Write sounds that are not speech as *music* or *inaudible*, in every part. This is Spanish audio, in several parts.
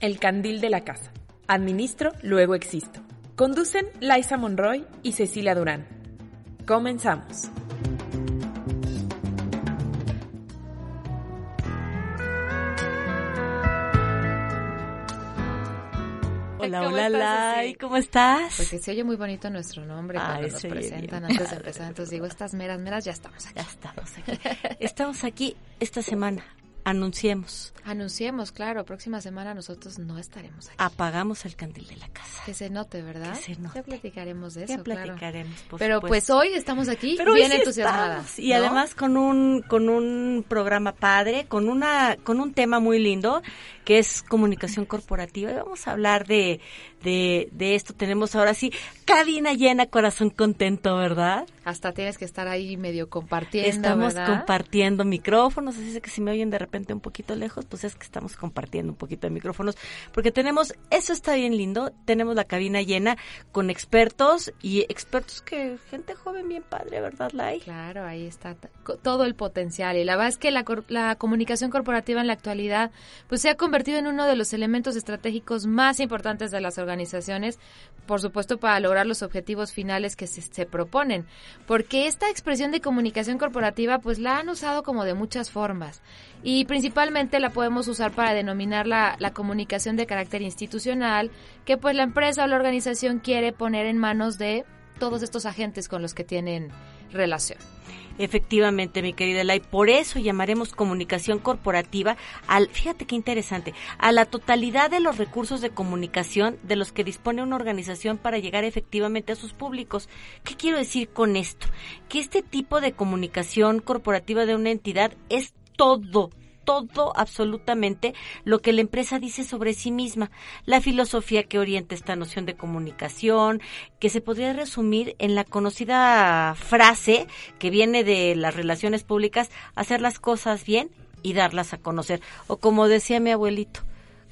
El Candil de la Casa. Administro, luego existo. Conducen Liza Monroy y Cecilia Durán. Comenzamos. Hola, hola, Lai, ¿cómo estás? Porque se oye muy bonito nuestro nombre Ay, cuando nos presentan bien. antes de empezar. Entonces digo, estas meras, meras, ya estamos aquí. Ya estamos aquí. Estamos aquí esta semana. Anunciemos. Anunciemos, claro, próxima semana nosotros no estaremos aquí. Apagamos el candil de la casa. Que se note, ¿verdad? Que se note. Ya platicaremos de eso, Ya claro. platicaremos, por Pero supuesto. pues hoy estamos aquí Pero bien sí entusiasmadas. Y ¿no? además con un, con un programa padre, con una, con un tema muy lindo, que es comunicación corporativa. Y vamos a hablar de, de, de esto. Tenemos ahora sí cabina llena, corazón contento, ¿verdad? Hasta tienes que estar ahí medio compartiendo, Estamos ¿verdad? compartiendo micrófonos, así es que si me oyen de repente un poquito lejos, pues es que estamos compartiendo un poquito de micrófonos, porque tenemos, eso está bien lindo, tenemos la cabina llena con expertos y expertos que, gente joven bien padre, ¿verdad, Lai? Claro, ahí está todo el potencial. Y la verdad es que la, la comunicación corporativa en la actualidad pues se ha convertido en uno de los elementos estratégicos más importantes de las organizaciones, por supuesto para lograr los objetivos finales que se, proponen. Porque esta expresión de comunicación corporativa pues la han usado como de muchas formas. Y principalmente la podemos usar para denominar la comunicación de carácter institucional, que pues la empresa o la organización quiere poner en manos de todos estos agentes con los que tienen relación. Efectivamente, mi querida Lai, por eso llamaremos comunicación corporativa al, fíjate qué interesante, a la totalidad de los recursos de comunicación de los que dispone una organización para llegar efectivamente a sus públicos. ¿Qué quiero decir con esto? Que este tipo de comunicación corporativa de una entidad es todo, todo absolutamente lo que la empresa dice sobre sí misma, la filosofía que orienta esta noción de comunicación, que se podría resumir en la conocida frase que viene de las relaciones públicas, hacer las cosas bien y darlas a conocer, o como decía mi abuelito,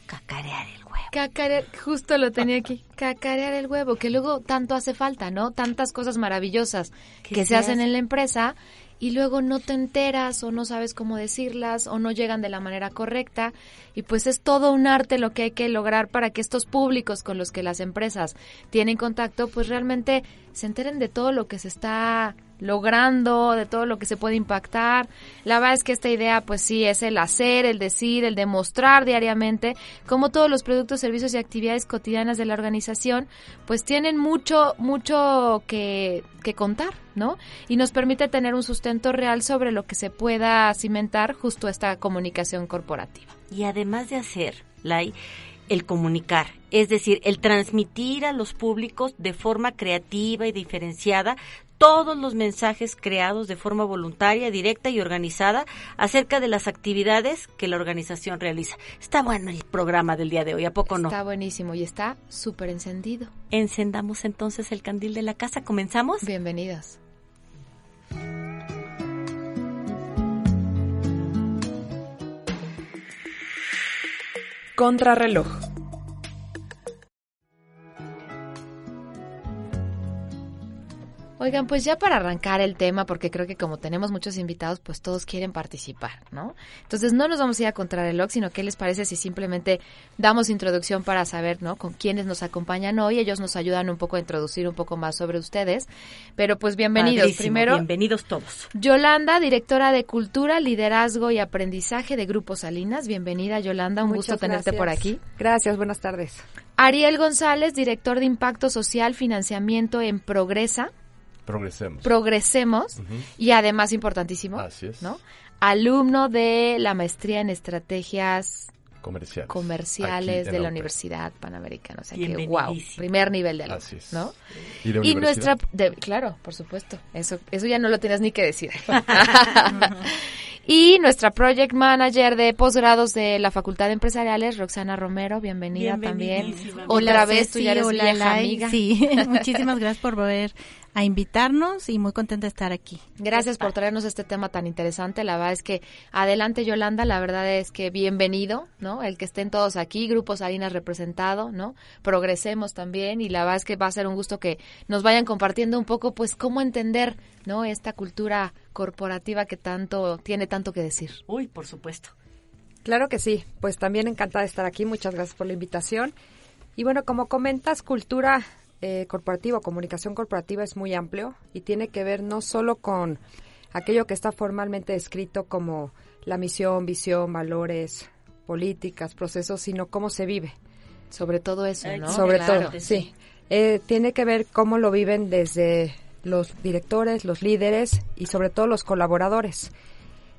cacarear el huevo. Cacarear, justo lo tenía aquí, cacarear el huevo, que luego tanto hace falta, ¿no? Tantas cosas maravillosas Que que, se hacen. en la empresa y luego no te enteras o no sabes cómo decirlas o no llegan de la manera correcta. Y pues es todo un arte lo que hay que lograr para que estos públicos con los que las empresas tienen contacto pues realmente se enteren de todo lo que se está logrando, de todo lo que se puede impactar. La verdad es que esta idea pues sí es el hacer, el decir, el demostrar diariamente cómo todos los productos, servicios y actividades cotidianas de la organización pues tienen mucho, mucho que, que contar, ¿no? Y nos permite tener un sustento real sobre lo que se pueda cimentar justo esta comunicación corporativa. Y además de hacer, Lai, el comunicar, es decir, el transmitir a los públicos de forma creativa y diferenciada todos los mensajes creados de forma voluntaria, directa y organizada acerca de las actividades que la organización realiza. Está bueno el programa del día de hoy, ¿a poco no? Está buenísimo y está súper encendido. Encendamos entonces el candil de la casa, ¿comenzamos? Bienvenidas. Contrarreloj. Oigan, pues ya para arrancar el tema, porque creo que como tenemos muchos invitados, pues todos quieren participar, ¿no? Entonces no nos vamos a ir a contrarreloj, sino qué les parece si simplemente damos introducción para saber, ¿no? Con quiénes nos acompañan hoy. Ellos nos ayudan un poco a introducir un poco más sobre ustedes. Pero pues bienvenidos. Padrísimo, Primero, Bienvenidos todos. Yolanda, directora de Cultura, Liderazgo y Aprendizaje de Grupo Salinas. Bienvenida, Yolanda. Un gusto tenerte por aquí. Gracias, buenas tardes. Ariel González, director de Impacto Social, Financiamiento en Progresa. Progresemos. Progresemos y además importantísimo, Así es. ¿no? Alumno de la maestría en estrategias Comerciales. comerciales de la. Universidad Panamericana, o sea que wow, primer nivel de alumno, Así es. ¿no? ¿Y de Y nuestra de- claro, por supuesto, eso eso ya no lo tenías ni que decir. *laughs* *laughs* Y nuestra project manager de posgrados de la Facultad de Empresariales, Roxana Romero, bienvenida también. Otra vez, tú ya eres hola, vieja amiga. Sí, *laughs* muchísimas gracias por volver a invitarnos y muy contenta de estar aquí. Gracias por traernos este tema tan interesante. La verdad es que adelante Yolanda, la verdad es que bienvenido, ¿no? El que estén todos aquí, Grupo Salinas representado, ¿no? Progresemos también y la verdad es que va a ser un gusto que nos vayan compartiendo un poco pues cómo entender, ¿no? Esta cultura corporativa que tanto tiene tanto que decir. Uy, por supuesto. Claro que sí, pues también encantada de estar aquí, muchas gracias por la invitación. Y bueno, como comentas, cultura eh, corporativa o comunicación corporativa es muy amplio y tiene que ver no solo con aquello que está formalmente descrito como la misión, visión, valores, políticas, procesos, sino cómo se vive. Sobre todo eso, ¿no? Sobre Claro. todo, sí. Eh, tiene que ver cómo lo viven desde los directores, los líderes y sobre todo los colaboradores.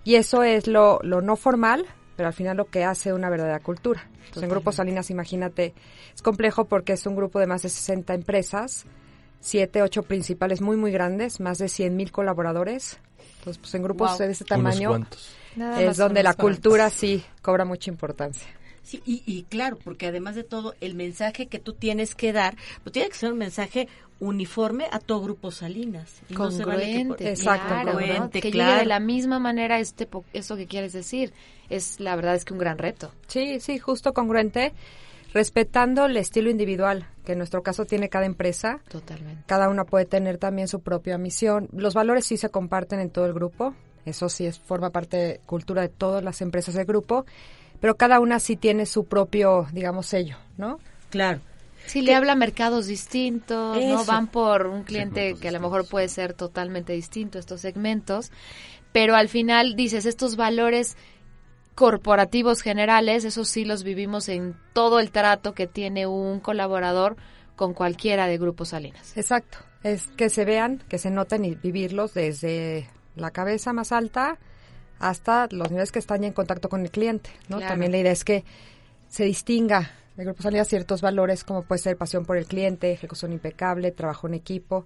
Y eso es lo, lo no formal, pero al final lo que hace una verdadera cultura. Entonces, en Grupo Salinas, imagínate, es complejo porque es un grupo de más de 60 empresas, siete, ocho principales muy, muy grandes, más de 100 mil colaboradores. Entonces, pues en grupos Wow. de ese tamaño es donde la cuantos. cultura sí cobra mucha importancia. Sí, y, y claro, porque además de todo, el mensaje que tú tienes que dar, pues tiene que ser un mensaje uniforme a todo grupo Salinas. Y no se vale que por- congruente, Exacto, claro, ¿no? congruente, que claro. llegue de la misma manera este po- eso que quieres decir. Es la verdad es que un gran reto. Sí, sí, justo congruente, respetando el estilo individual, que en nuestro caso tiene cada empresa. Totalmente. Cada una puede tener también su propia misión. Los valores sí se comparten en todo el grupo. Eso sí es forma parte de cultura de todas las empresas del grupo, pero cada una sí tiene su propio, digamos, sello, ¿no? Claro. Sí, le habla a mercados distintos, ¿no? Van por un cliente que a lo mejor puede ser totalmente distinto estos segmentos, pero al final dices, estos valores corporativos generales, esos sí los vivimos en todo el trato que tiene un colaborador con cualquiera de Grupo Salinas. Exacto. Es que se vean, que se noten y vivirlos desde la cabeza más alta hasta los niveles que están ya en contacto con el cliente, ¿no? Claro. También la idea es que se distinga el grupo salida ciertos valores como puede ser pasión por el cliente, ejecución impecable, trabajo en equipo,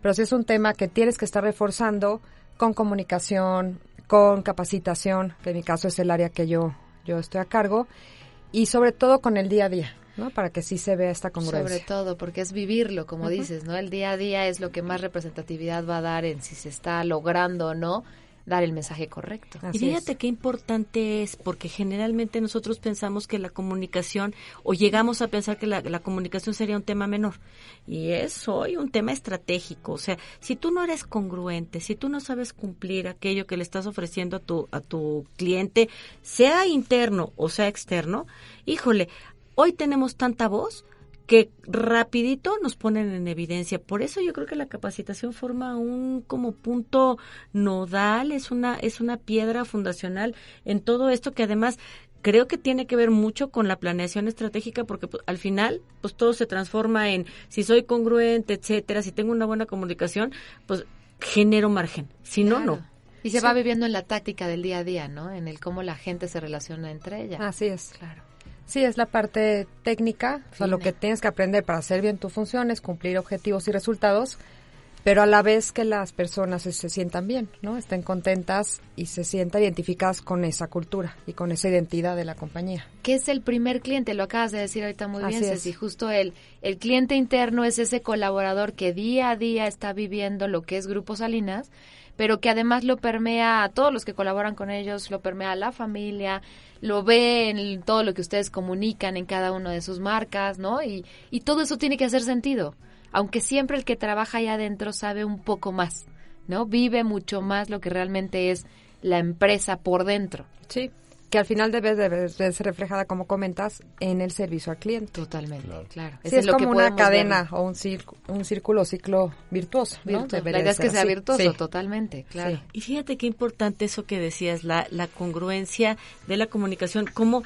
pero sí es un tema que tienes que estar reforzando con comunicación, con capacitación, que en mi caso es el área que yo yo estoy a cargo, y sobre todo con el día a día, ¿no? Para que sí se vea esta congruencia. Sobre todo, porque es vivirlo, como dices, ¿no? El día a día es lo que más representatividad va a dar en si se está logrando o no dar el mensaje correcto. Así y fíjate es. qué importante es, porque generalmente nosotros pensamos que la comunicación, o llegamos a pensar que la, la comunicación sería un tema menor. Y es hoy un tema estratégico. O sea, si tú no eres congruente, si tú no sabes cumplir aquello que le estás ofreciendo a tu, a tu cliente, sea interno o sea externo, híjole, hoy tenemos tanta voz que rapidito nos ponen en evidencia. Por eso yo creo que la capacitación forma un como punto nodal, es una es una piedra fundacional en todo esto que además creo que tiene que ver mucho con la planeación estratégica porque pues, al final pues todo se transforma en si soy congruente, etcétera, si tengo una buena comunicación, pues genero margen. Si no, Claro. no. Y se Sí. va viviendo en la táctica del día a día, ¿no? En el cómo la gente se relaciona entre ella. Así es. claro. Sí, es la parte técnica, o sea, lo que tienes que aprender para hacer bien tu función es cumplir objetivos y resultados, pero a la vez que las personas se, se sientan bien, ¿no? Estén contentas y se sientan identificadas con esa cultura y con esa identidad de la compañía. ¿Qué es el primer cliente? Lo acabas de decir ahorita muy bien, Así es. Ceci. Justo el, el cliente interno es ese colaborador que día a día está viviendo lo que es Grupo Salinas, pero que además lo permea a todos los que colaboran con ellos, lo permea a la familia, lo ve en todo lo que ustedes comunican en cada una de sus marcas, ¿no? Y, y todo eso tiene que hacer sentido, aunque siempre el que trabaja allá adentro sabe un poco más, ¿no? Vive mucho más lo que realmente es la empresa por dentro. Sí. Que al final debe de verse reflejada, como comentas, en el servicio al cliente. Totalmente, Claro. claro. Sí, Eso es lo que como una podemos cadena ver. o un, círculo, un círculo o ciclo virtuoso. ¿no? Virtuoso. Debería La idea es que sea así. virtuoso, Sí. totalmente, claro. Sí. Y fíjate qué importante eso que decías, la, la congruencia de la comunicación, cómo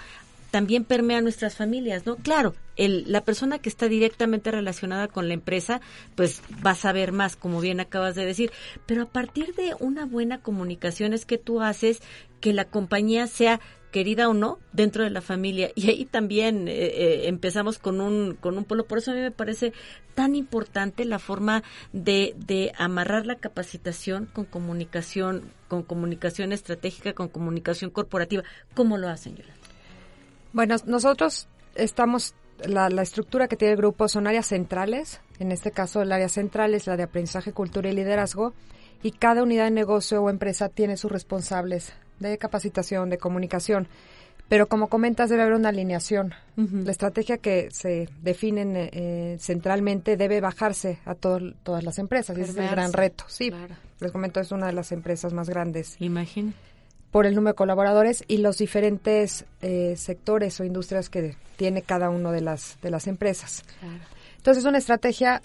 también permea nuestras familias, ¿no? Claro, el, la persona que está directamente relacionada con la empresa, pues va a saber más, como bien acabas de decir, pero a partir de una buena comunicación es que tú haces que la compañía sea querida o no, dentro de la familia. *laughs* Y ahí también eh, eh, empezamos con un, con un polo. Por eso a mí me parece tan importante la forma de, de amarrar la capacitación con comunicación, con comunicación estratégica, con comunicación corporativa. ¿Cómo lo hacen, Yolanda? Bueno, nosotros estamos, la, la estructura que tiene el grupo son áreas centrales. En este caso, el área central es la de aprendizaje, cultura y liderazgo. Y cada unidad de negocio o empresa tiene sus responsables de capacitación, de comunicación. Pero como comentas, debe haber una alineación. La estrategia que se define eh, centralmente debe bajarse a todo- todas las empresas. Y ese es el gran reto. Sí, Claro. les comento, es una de las empresas más grandes Imagina. Por el número de colaboradores y los diferentes eh, sectores o industrias que tiene cada uno de las, de las empresas. Entonces, es una estrategia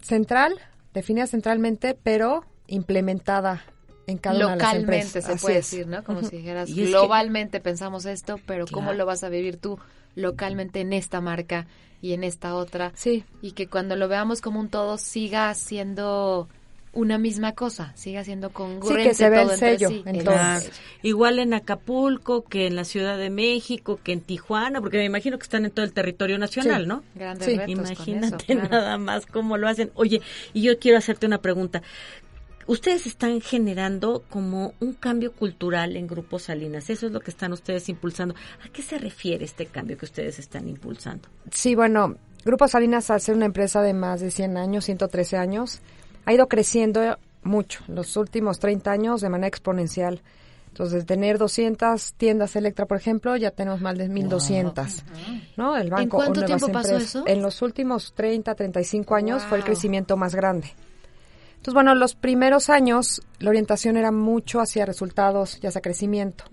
central, definida centralmente, pero implementada en cada una de las Localmente empresas. se Así puede es. decir, ¿no? Como si dijeras, Y es que- globalmente pensamos esto, pero ¿cómo Claro. lo vas a vivir tú localmente en esta marca y en esta otra? Sí, Y que cuando lo veamos como un todo siga siendo una misma cosa, siga siendo congruente se el todo sello sí. en El todo. Claro. sello. Igual en Acapulco, que en la Ciudad de México, que en Tijuana, porque me imagino que están en todo el territorio nacional, Sí. ¿no? Grandes Sí. retos con Imagínate eso, claro. nada más cómo lo hacen. Oye, y yo quiero hacerte una pregunta. Ustedes están generando como un cambio cultural en Grupo Salinas. Eso es lo que están ustedes impulsando. ¿A qué se refiere este cambio que ustedes están impulsando? Sí, bueno, Grupo Salinas, al ser una empresa de más de 100 años, 113 años, ha ido creciendo mucho en los últimos 30 años de manera exponencial. Entonces, tener 200 tiendas Electra, por ejemplo, ya tenemos más de 1200. ¿No? El banco o cuánto tiempo pasó empresas. eso? En los últimos 30, 35 años fue el Wow. crecimiento más grande. Entonces, bueno, los primeros años la orientación era mucho hacia resultados y hacia crecimiento.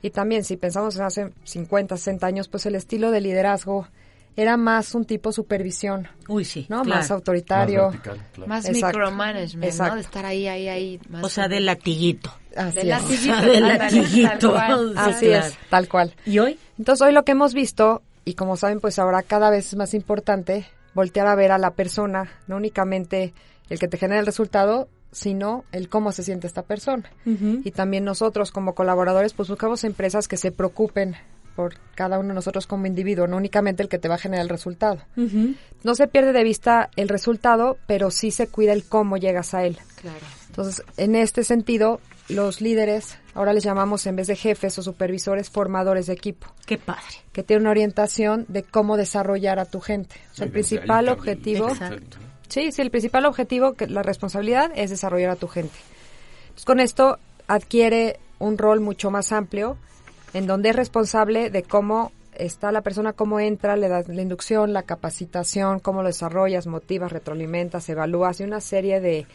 Y también, si pensamos en hace 50, 60 años, pues el estilo de liderazgo era más un tipo supervisión, Uy, sí. ¿no? claro. Más autoritario. Más vertical, claro. Más Exacto. micromanagement, Exacto. ¿no? De estar ahí, ahí, ahí. Más O sea, de latiguito. Así De es. latiguito. *laughs* De ándale, latiguito. tal cual. Así Claro. es, tal cual. ¿Y hoy? Entonces, hoy lo que hemos visto, y como saben, pues ahora cada vez es más importante voltear a ver a la persona, no únicamente el que te genera el resultado, sino el cómo se siente esta persona. Y también nosotros como colaboradores, pues buscamos empresas que se preocupen por cada uno de nosotros como individuo, no únicamente el que te va a generar el resultado. No se pierde de vista el resultado, pero sí se cuida el cómo llegas a él. Claro. Entonces, en este sentido, los líderes, ahora les llamamos en vez de jefes o supervisores, formadores de equipo, Qué padre. que tienen una orientación de cómo desarrollar a tu gente. O sea, el principal objetivo, sí, sí, el principal objetivo, que la responsabilidad es desarrollar a tu gente. Entonces, con esto adquiere un rol mucho más amplio, en donde es responsable de cómo está la persona, cómo entra, le das la inducción, la capacitación, cómo lo desarrollas, motivas, retroalimentas, evalúas y una serie de,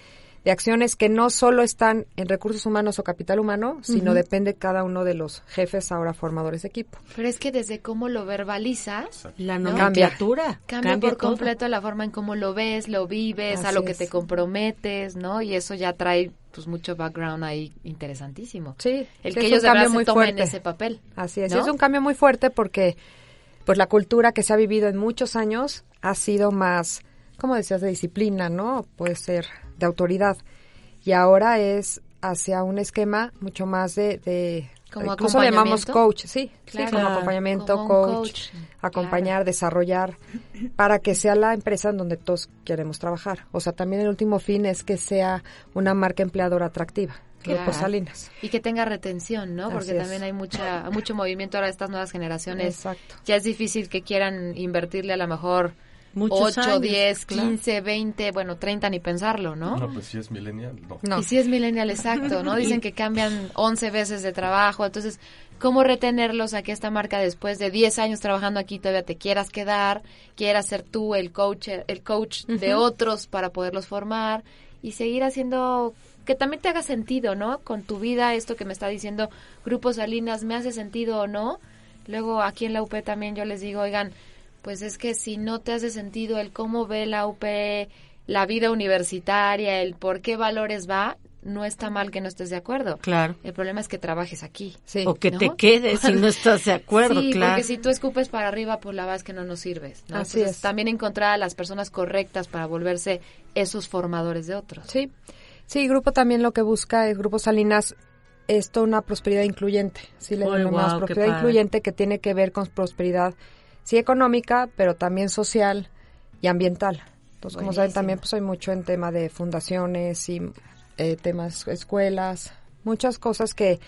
de acciones que no solo están en recursos humanos o capital humano, sino depende cada uno de los jefes ahora formadores de equipo. Pero es que desde cómo lo verbalizas, La ¿no? nomenclatura. cambia, por todo. completo la forma en cómo lo ves, lo vives, a lo que es. te comprometes, ¿no? Y eso ya trae pues mucho background ahí interesantísimo. Sí, El sí, que es ellos un de verdad se tomen fuerte. ese papel. Así es, ¿no? es un cambio muy fuerte porque pues la cultura que se ha vivido en muchos años ha sido más, como decías, de disciplina, ¿no? Puede ser de autoridad. Y ahora es hacia un esquema mucho más de... de Como incluso le llamamos coach, sí, Claro. sí, como acompañamiento, Como coach, coach, acompañar, desarrollar, para que sea la empresa en donde todos queremos trabajar. O sea, también el último fin es que sea una marca empleadora atractiva. Claro. Salinas. Y que tenga retención, ¿no? Porque es. también hay mucha mucho movimiento ahora de estas nuevas generaciones. Exacto. Ya es difícil que quieran invertirle a lo mejor Muchos 8, años, 10, claro. 15, 20, bueno, 30 ni pensarlo, ¿no? No, pues si es millennial, no. No. Y si es millennial, exacto, ¿no? Dicen que cambian 11 veces de trabajo, entonces, ¿cómo retenerlos a que esta marca después de 10 años trabajando aquí todavía te quieras quedar, quieras ser tú el coach, el coach de otros para poderlos formar y seguir haciendo que también te haga sentido, ¿no? Con tu vida, esto que me está diciendo Grupo Salinas, ¿me hace sentido o no? Luego aquí en la UP también yo les digo, oigan, pues es que si no te hace sentido el cómo ve la UP, la vida universitaria, el por qué valores va, no está mal que no estés de acuerdo. Claro. El problema es que trabajes aquí. Sí. o que ¿no? te quedes si no estás de acuerdo, sí, claro. porque si tú escupes para arriba, pues la verdad es que no nos sirves. ¿no? Así Entonces, es. También encontrar a las personas correctas para volverse esos formadores de otros. Sí, sí, Grupo también lo que busca es Grupo Salinas esto una prosperidad incluyente, sí le guau, qué prosperidad incluyente que tiene que ver con prosperidad sí económica, pero también social y ambiental. Entonces, como saben, también pues hay mucho en tema de fundaciones y eh, temas escuelas, muchas cosas que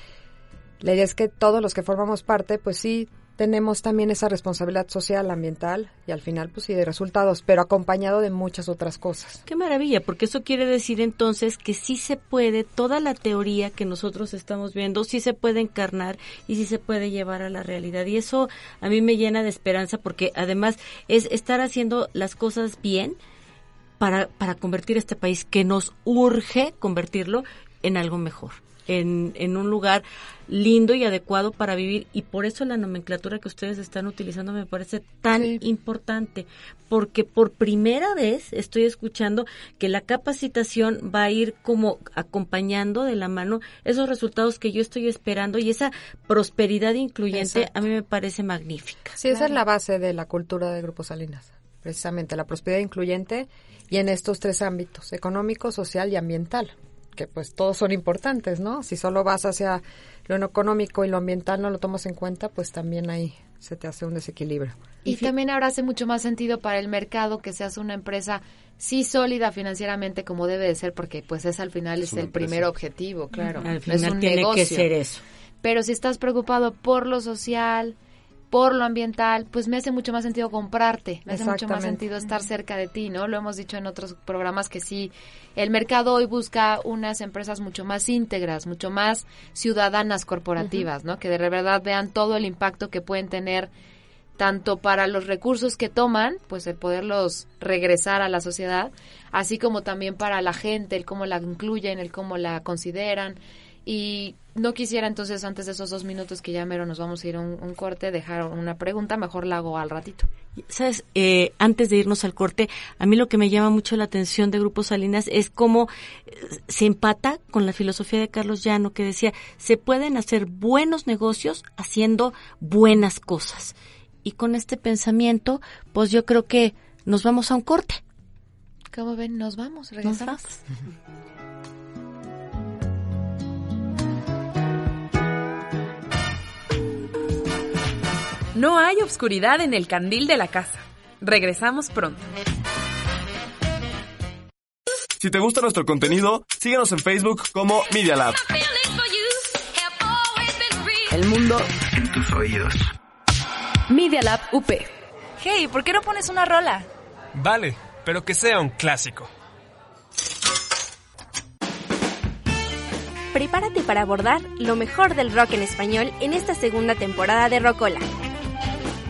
la idea es que todos los que formamos parte, pues sí tenemos también esa responsabilidad social, ambiental y al final pues sí de resultados, pero acompañado de muchas otras cosas. Qué maravilla, porque eso quiere decir entonces que sí se puede, toda la teoría que nosotros estamos viendo, sí se puede encarnar y sí se puede llevar a la realidad. Y eso a mí me llena de esperanza porque además es estar haciendo las cosas bien para, para convertir este país que nos urge convertirlo en algo mejor. En, en un lugar lindo y adecuado para vivir y por eso la nomenclatura que ustedes están utilizando me parece tan Sí. importante porque por primera vez estoy escuchando que la capacitación va a ir como acompañando de la mano esos resultados que yo estoy esperando y esa prosperidad incluyente Exacto. a mí me parece magnífica. Sí, esa es la base de la cultura de Grupo Salinas, precisamente la prosperidad incluyente y en estos tres ámbitos, económico, social y ambiental, que pues todos son importantes, ¿no? Si solo vas hacia lo económico y lo ambiental no lo tomas en cuenta, pues también ahí se te hace un desequilibrio. Y también ahora hace mucho más sentido para el mercado que seas una empresa sí sólida financieramente como debe de ser, porque pues es al final es, el empresa. primer objetivo, claro. Al No es final un tiene que ser eso. Pero si estás preocupado por lo social, por lo ambiental, pues me hace mucho más sentido comprarte, me hace mucho más sentido estar cerca de ti, ¿no? Lo hemos dicho en otros programas que sí, el mercado hoy busca unas empresas mucho más íntegras, mucho más ciudadanas corporativas, ¿no? Que de verdad vean todo el impacto que pueden tener tanto para los recursos que toman, pues el poderlos regresar a la sociedad, así como también para la gente, el cómo la incluyen, el cómo la consideran. Y no quisiera entonces, antes de esos dos minutos que ya mero nos vamos a ir a un, un corte, dejar una pregunta, mejor la hago al ratito. Sabes, Eh, antes de irnos al corte, a mí lo que me llama mucho la atención de Grupo Salinas es cómo eh, se empata con la filosofía de Carlos Llano, que decía, se pueden hacer buenos negocios haciendo buenas cosas. Y con este pensamiento, pues yo creo que nos vamos a un corte. ¿Cómo ven? Nos vamos, Nos regresamos. vamos. *laughs* No hay obscuridad en el candil de la casa. Regresamos pronto. Si te gusta nuestro contenido, síguenos en Facebook como Media Lab. El mundo En tus oídos. Media Lab UP. Hey, ¿por qué no pones una rola? Vale, pero que sea un clásico. Prepárate para abordar lo mejor del rock en español en esta segunda temporada de Rocola.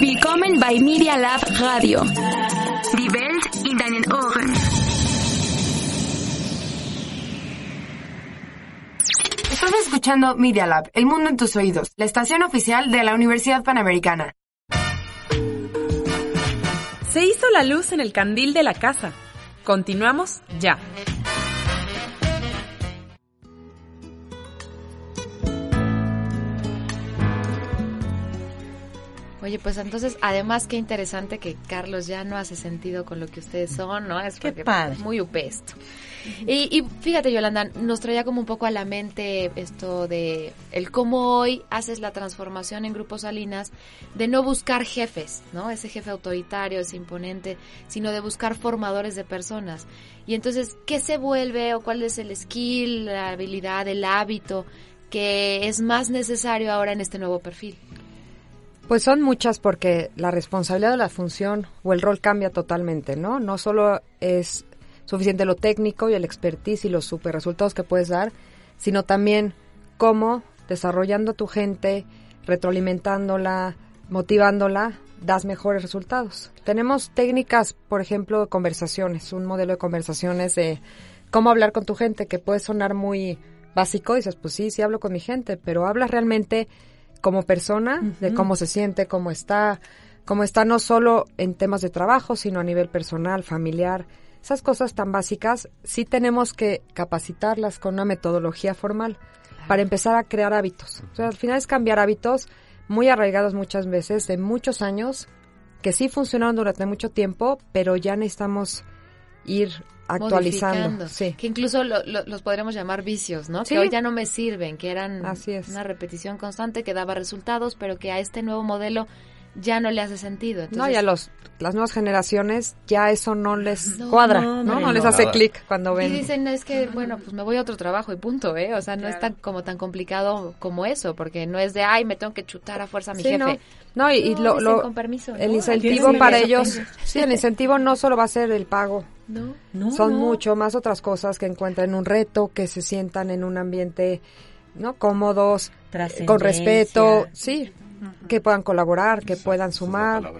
Willkommen bei Media Lab Radio. Die Welt in deinen Ohren. Estás escuchando Media Lab, El Mundo en tus Oídos, la estación oficial de la Universidad Panamericana. Se hizo la luz en el candil de la casa. Continuamos ya. Oye, pues entonces, además, qué interesante que Carlos ya no hace sentido con lo que ustedes son, ¿no? Es Qué porque padre. es muy upesto. Y, y fíjate, Yolanda, nos traía como un poco a la mente esto de el cómo hoy haces la transformación en Grupo Salinas de no buscar jefes, ¿no? Ese jefe autoritario, ese imponente, sino de buscar formadores de personas. Y entonces, ¿qué se vuelve o cuál es el skill, la habilidad, el hábito que es más necesario ahora en este nuevo perfil? Pues son muchas porque la responsabilidad de la función o el rol cambia totalmente, ¿no? No solo es suficiente lo técnico y el expertise y los super resultados que puedes dar, sino también cómo desarrollando a tu gente, retroalimentándola, motivándola, das mejores resultados. Tenemos técnicas, por ejemplo, de conversaciones, un modelo de conversaciones de cómo hablar con tu gente que puede sonar muy básico, dices, pues sí, sí hablo con mi gente, pero hablas realmente como persona, de cómo se siente, cómo está, cómo está no solo en temas de trabajo, sino a nivel personal, familiar. Esas cosas tan básicas sí tenemos que capacitarlas con una metodología formal para empezar a crear hábitos. O sea, al final es cambiar hábitos muy arraigados muchas veces de muchos años que sí funcionaron durante mucho tiempo, pero ya necesitamos ir actualizando. Sí. Que incluso los podríamos llamar vicios, ¿no? Que hoy ya no me sirven, que eran una repetición constante que daba resultados, pero que a este nuevo modelo ya no le hace sentido. no, y a los, las nuevas generaciones ya eso no les cuadra, ¿no? No, les hace clic cuando ven. Y dicen, es que, bueno, pues me voy a otro trabajo y punto, ¿eh? O sea, no es tan, como tan complicado como eso, porque no es de, ay, me tengo que chutar a fuerza a mi jefe. No, y, lo, lo con permiso, el incentivo para ellos, sí, el incentivo no solo va a ser el pago. No, Son mucho más otras cosas que encuentran un reto, que se sientan en un ambiente, ¿no? Cómodos, con respeto, sí, que puedan colaborar, que puedan sumar,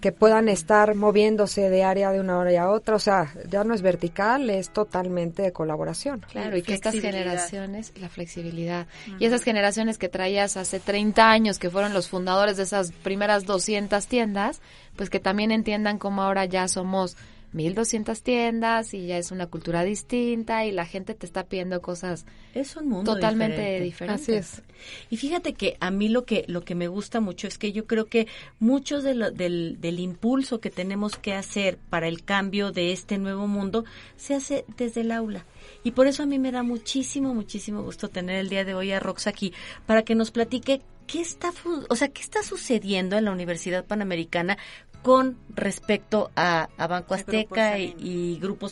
que puedan estar moviéndose de área de una hora a otra. O sea, ya no es vertical, es totalmente de colaboración. Claro, y que estas generaciones, la flexibilidad, y esas generaciones que traías hace 30 años, que fueron los fundadores de esas primeras 200 tiendas, pues que también entiendan cómo ahora ya somos 1200 tiendas y ya es una cultura distinta y la gente te está pidiendo cosas es un mundo totalmente diferente. Así es. Y fíjate que a mí lo que lo que me gusta mucho es que yo creo que muchos de del, del impulso que tenemos que hacer para el cambio de este nuevo mundo se hace desde el aula. Y por eso a mí me da muchísimo, muchísimo gusto tener el día de hoy a Rox aquí para que nos platique qué está, o sea, qué está sucediendo en la Universidad Panamericana con respecto a, Banco Azteca y, Grupo,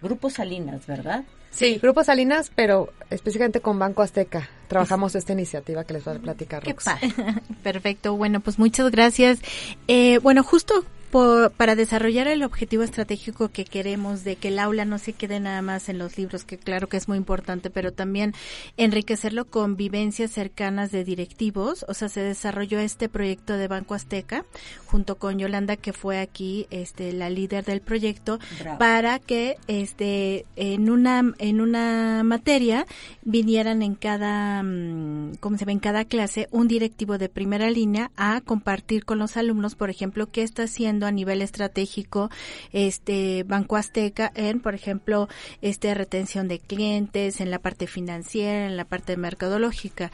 Grupo Salinas, ¿verdad? Sí, Grupo Salinas, pero específicamente con Banco Azteca. Trabajamos esta iniciativa que les voy a platicar. Qué *laughs* Perfecto, bueno, pues muchas gracias. Eh, bueno, justo para desarrollar el objetivo estratégico que queremos de que el aula no se quede nada más en los libros, que claro que es muy importante, pero también enriquecerlo con vivencias cercanas de directivos. O sea, se desarrolló este proyecto de Banco Azteca junto con Yolanda, que fue aquí este, la líder del proyecto, para que este, en, una, en una materia vinieran en cada, mm, ¿cómo se ve? En cada clase un directivo de primera línea a compartir con los alumnos, por ejemplo, qué está haciendo a nivel estratégico este Banco Azteca en, por ejemplo, este retención de clientes, en la parte financiera, en la parte mercadológica.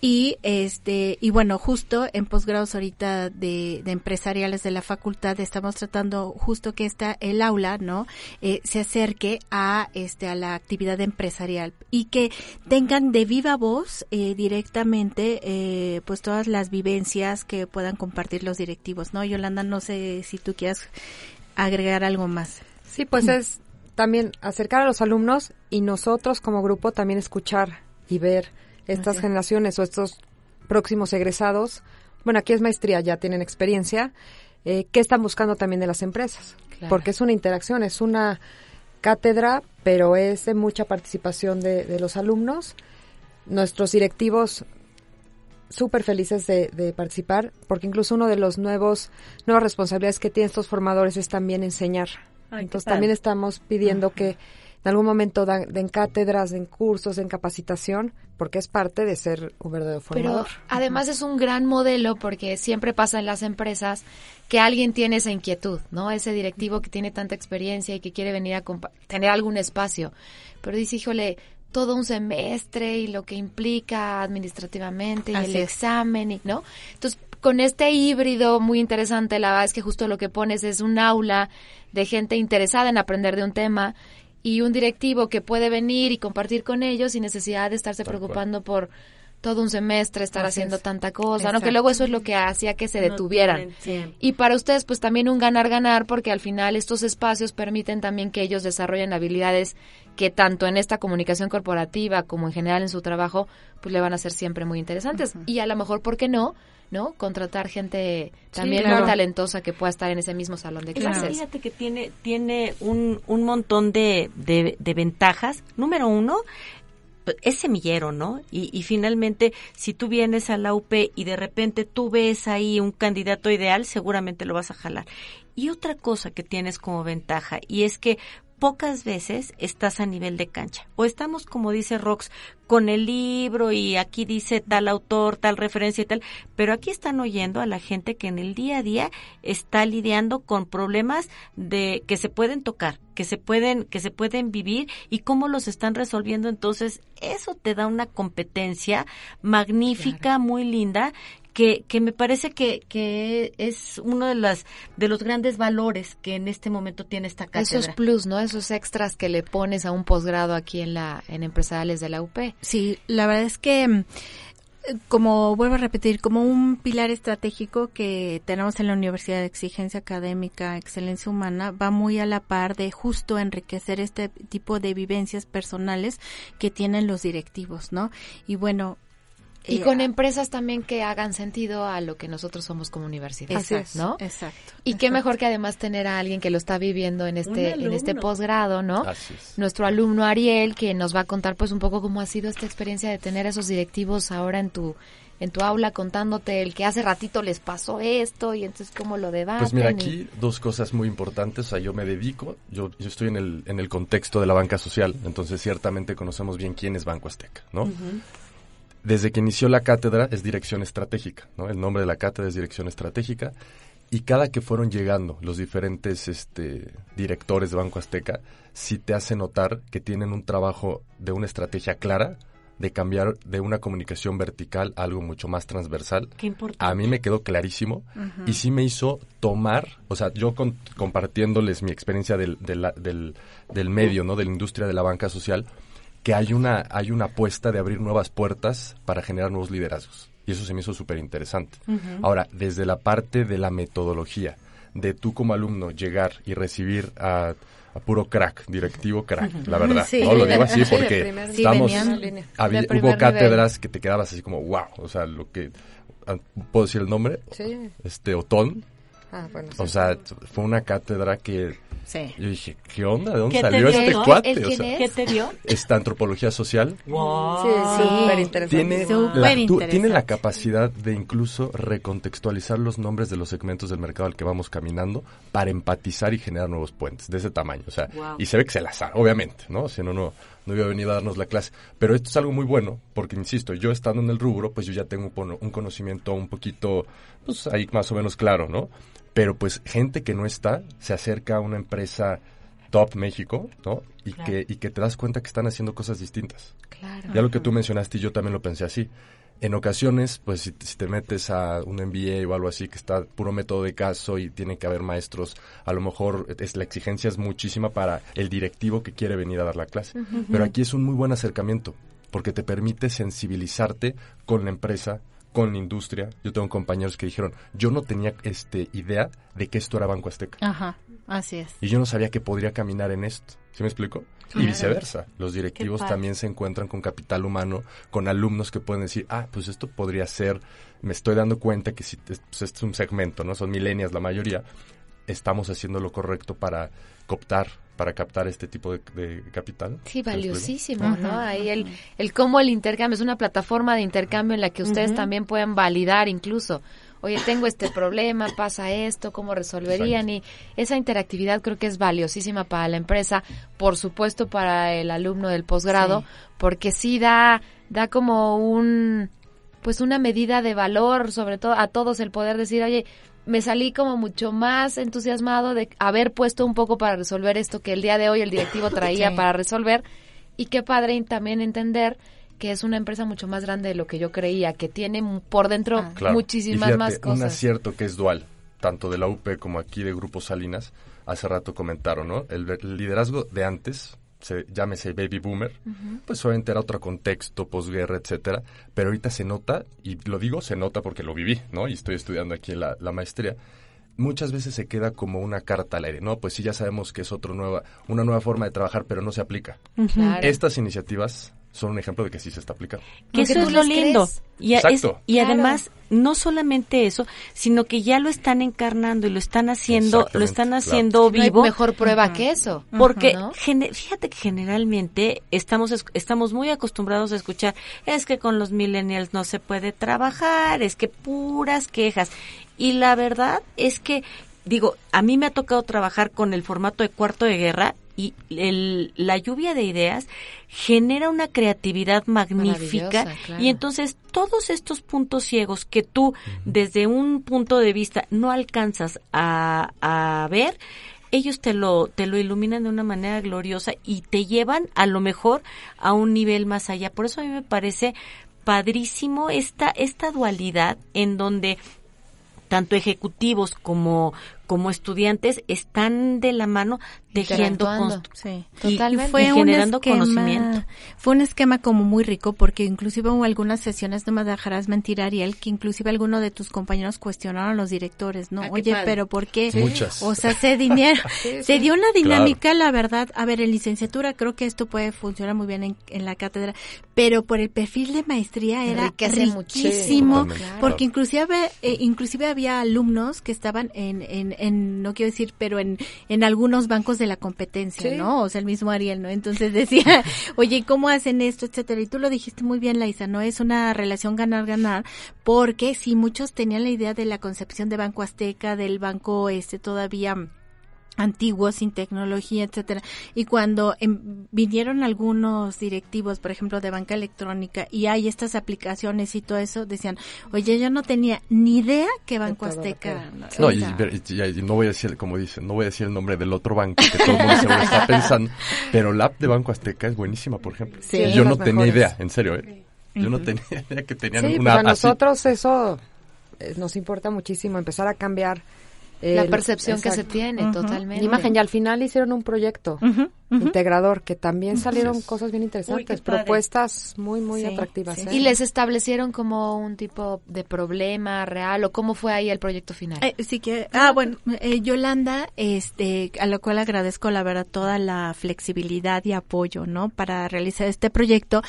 Y este y bueno, justo en posgrados ahorita de, empresariales de la facultad estamos tratando justo que está el aula, ¿no? Eh, se acerque a este a la actividad empresarial y que tengan de viva voz eh, directamente eh, pues todas las vivencias que puedan compartir los directivos, ¿no? Yolanda, no sé si tú quieres agregar algo más. Sí, pues es también acercar a los alumnos y nosotros como grupo también escuchar y ver estas generaciones o estos próximos egresados. Bueno, aquí es maestría, ya tienen experiencia. Eh, ¿Qué están buscando también de las empresas? Porque es una interacción, es una cátedra, pero es de mucha participación de, de los alumnos. Nuestros directivos súper felices de, participar, porque incluso uno de los nuevos nuevas responsabilidades que tienen estos formadores es también enseñar. Entonces también estamos pidiendo que en algún momento den cátedras, den cursos, den capacitación, porque es parte de ser un verdadero formador. Pero además es un gran modelo porque siempre pasa en las empresas que alguien tiene esa inquietud, ¿no? Ese directivo que tiene tanta experiencia y que quiere venir a tener algún espacio. Pero dice, híjole, todo un semestre y lo que implica administrativamente y el examen, y, ¿no? Entonces, con este híbrido muy interesante, la verdad es que justo lo que pones es un aula de gente interesada en aprender de un tema y un directivo que puede venir y compartir con ellos sin necesidad de estarse preocupando por todo un semestre estar haciendo tanta cosa, ¿no? Que luego eso es lo que hacía que se detuvieran. Y para ustedes, pues también un ganar-ganar, porque al final estos espacios permiten también que ellos desarrollen habilidades que tanto en esta comunicación corporativa como en general en su trabajo, pues le van a ser siempre muy interesantes. Y a lo mejor, ¿por qué no? ¿no? Contratar gente también muy talentosa que pueda estar en ese mismo salón de clases. Fíjate que tiene, tiene un, un montón de, de, de ventajas. Número uno, es semillero, ¿no? Y, y, finalmente, si tú vienes a la UP y de repente tú ves ahí un candidato ideal, seguramente lo vas a jalar. Y otra cosa que tienes como ventaja, y es que pocas veces estás a nivel de cancha. O estamos, como dice Rox, con el libro y aquí dice tal autor, tal referencia y tal, pero aquí están oyendo a la gente que en el día a día está lidiando con problemas de que se pueden tocar, que se pueden que se pueden vivir y cómo los están resolviendo. Entonces, eso te da una competencia magnífica, muy linda que, que me parece que, que es uno de las de los grandes valores que en este momento tiene esta cátedra. Esos plus, ¿no? Esos extras que le pones a un posgrado aquí en la en empresariales de la UP. Sí, la verdad es que mm, como vuelvo a repetir, como un pilar estratégico que tenemos en la Universidad de Exigencia Académica, Excelencia Humana, va muy a la par de justo enriquecer este tipo de vivencias personales que tienen los directivos, ¿no? Y bueno, y con empresas también que hagan sentido a lo que nosotros somos como universidad, exacto, ¿no? Exacto. Y qué mejor que además tener a alguien que lo está viviendo en este en este posgrado, ¿no? Así es. Nuestro alumno Ariel que nos va a contar pues un poco cómo ha sido esta experiencia de tener a esos directivos ahora en tu en tu aula contándote el que hace ratito les pasó esto y entonces cómo lo debaten. Pues mira, y- aquí dos cosas muy importantes. O sea, yo me dedico, yo, yo estoy en el, en el contexto de la banca social, entonces ciertamente conocemos bien quién es Banco Azteca, ¿no? Desde que inició la cátedra es dirección estratégica, ¿no? El nombre de la cátedra es dirección estratégica y cada que fueron llegando los diferentes este, directores de Banco Azteca, sí te hace notar que tienen un trabajo de una estrategia clara de cambiar de una comunicación vertical a algo mucho más transversal. Qué importante. A mí me quedó clarísimo y sí me hizo tomar, o sea, yo con- compartiéndoles mi experiencia del, del, del, del medio, ¿no? De la industria de la banca social, que hay una, hay una apuesta de abrir nuevas puertas para generar nuevos liderazgos. Y eso se me hizo súper interesante. Ahora, desde la parte de la metodología, de tú como alumno llegar y recibir a, a puro crack, directivo crack, la verdad. Sí. ¿no? Lo digo Sí, así porque sí, estamos, de había- hubo nivel. cátedras que te quedabas así como, wow, o sea, lo que, ah, ¿puedo decir el nombre? Sí. Este, Otón. Ah, bueno, sí. O sea, fue una cátedra que Sí. yo dije, ¿qué onda? ¿De dónde ¿Qué te salió dio? este ¿El qué- cuate? el O quién sea, es? ¿Qué te dio? Esta antropología social. Wow. Sí, súper interesante. Tiene Súper la, tú- tiene la capacidad de incluso recontextualizar los nombres de los segmentos del mercado al que vamos caminando para empatizar y generar nuevos puentes de ese tamaño. O sea, Wow. y se ve que se las sabe, obviamente, ¿no? Si no, no, no iba a venir a darnos la clase. Pero esto es algo muy bueno, porque insisto, yo estando en el rubro, pues yo ya tengo un conocimiento un poquito, pues ahí más o menos claro, ¿no? Pero pues gente que no está, se acerca a una empresa top México, ¿no? Y, Claro. que, y que te das cuenta que están haciendo cosas distintas. Claro. Ya lo que tú mencionaste, y yo también lo pensé así. En ocasiones, pues si, si te metes a un MBA o algo así que está puro método de caso y tiene que haber maestros, a lo mejor es, la exigencia es muchísima para el directivo que quiere venir a dar la clase. Pero aquí es un muy buen acercamiento porque te permite sensibilizarte con la empresa, con la industria. Yo tengo compañeros que dijeron, yo no tenía este idea de que esto era Banco Azteca. Ajá, así es. Y yo no sabía que podría caminar en esto. ¿Sí me explico? Y viceversa. Los directivos también se encuentran con capital humano, con alumnos que pueden decir, ah, pues esto podría ser, me estoy dando cuenta que si es, pues esto es un segmento, ¿no? Son milenias la mayoría, estamos haciendo lo correcto para cooptar, para captar este tipo de, de capital. Sí, valiosísimo, ¿no? Ujú. Ahí el, el cómo el intercambio es una plataforma de intercambio en la que ustedes también pueden validar incluso. Oye, tengo este problema, pasa esto, ¿cómo resolverían? Y esa interactividad creo que es valiosísima para la empresa, por supuesto para el alumno del posgrado, Sí. porque sí da, da como un, pues una medida de valor, sobre todo a todos el poder decir, oye, me salí como mucho más entusiasmado de haber puesto un poco para resolver esto que el día de hoy el directivo *laughs* traía Sí. para resolver y qué padre también entender que es una empresa mucho más grande de lo que yo creía, que tiene mu- por dentro Ah. Claro. muchísimas Y fíjate, más Un cosas. acierto que es dual, tanto de la UP como aquí de Grupo Salinas, hace rato comentaron, ¿no? El liderazgo de antes, se, llámese Baby Boomer, pues obviamente era otro contexto, posguerra, etcétera, pero ahorita se nota, y lo digo, se nota porque lo viví, ¿no? Y estoy estudiando aquí la, la maestría. Muchas veces se queda como una carta al aire, ¿no? Pues sí, ya sabemos que es otra nueva, una nueva forma de trabajar, pero no se aplica. Estas iniciativas son un ejemplo de que sí se está aplicando. Que eso es lo lindo. Y, a- es- Exacto. y Claro. además, no solamente eso, sino que ya lo están encarnando y lo están haciendo, lo están claro. haciendo No hay vivo. mejor prueba que eso. Porque fíjate que generalmente estamos es- estamos muy acostumbrados a escuchar es que con los millennials no se puede trabajar, es que puras quejas. Y la verdad es que digo, a mí me ha tocado trabajar con el formato de cuarto de guerra y el, la lluvia de ideas genera una creatividad magnífica y entonces todos estos puntos ciegos que tú desde un punto de vista no alcanzas a, a ver, ellos te lo, te lo iluminan de una manera gloriosa y te llevan a lo mejor a un nivel más allá. Por eso a mí me parece padrísimo esta, esta dualidad en donde tanto ejecutivos como, como estudiantes están de la mano tejiendo sí, totalmente. fue generando conocimiento. Fue un esquema como muy rico porque inclusive hubo algunas sesiones, no me dejarás mentir Ariel, que inclusive alguno de tus compañeros cuestionaron a los directores, ¿no? Ah, Oye, pero ¿por qué? Muchas. O sea, se dinero, *laughs* se dio una dinámica, la verdad, a ver, en licenciatura creo que esto puede funcionar muy bien en, la cátedra, pero por el perfil de maestría era riquísimo, porque inclusive, eh, inclusive había alumnos que estaban en, en, en, no quiero decir, pero en, en algunos bancos de la competencia, ¿no? O sea, el mismo Ariel, ¿no? Entonces *laughs* decía, oye, ¿cómo hacen esto, etcétera? Y tú lo dijiste muy bien, Laisa, ¿no? Es una relación ganar-ganar, porque si muchos tenían la idea de la concepción de Banco Azteca, del banco este todavía antiguos, sin tecnología, etcétera. Y cuando em, vinieron algunos directivos, por ejemplo, de banca electrónica, y hay estas aplicaciones y todo eso, decían, oye, yo no tenía ni idea que Banco Azteca... No, y, no voy a decir, como dicen, no voy a decir el nombre del otro banco que todo el mundo se está *laughs* pensando, pero la app de Banco Azteca es buenísima, por ejemplo. yo no tenía idea, en serio, ¿eh? Yo no tenía idea que tenían sí, una pues nosotros eso eh, nos importa muchísimo, empezar a cambiar la percepción que se tiene, totalmente. Imagen, y al final hicieron un proyecto integrador que también salieron cosas bien interesantes, propuestas muy, muy atractivas. ¿eh? ¿Y les establecieron como un tipo de problema real o cómo fue ahí el proyecto final? Eh, sí que, ah, bueno, eh, Yolanda, este, a lo cual agradezco la verdad toda la flexibilidad y apoyo, ¿no? Para realizar este proyecto.